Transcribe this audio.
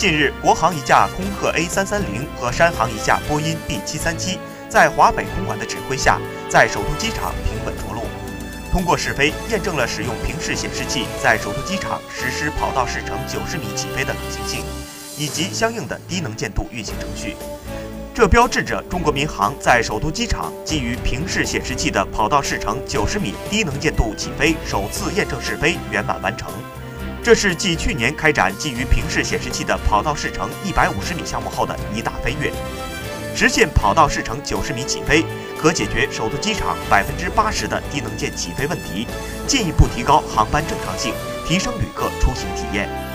近日，国航一架空客 A 三三零和山航一架波音 B 七三七，在华北空管的指挥下，在首都机场平稳着陆。通过试飞，验证了使用平视显示器在首都机场实施跑道视程九十米起飞的可行性，以及相应的低能见度运行程序。这标志着中国民航在首都机场基于平视显示器的跑道视程九十米低能见度起飞首次验证试飞圆满完成。这是继去年开展基于平视显示器的跑道试乘一百五十米项目后的一大飞跃。实现跑道试乘九十米起飞，可解决首都机场百分之八十的低能见起飞问题，进一步提高航班正常性，提升旅客出行体验。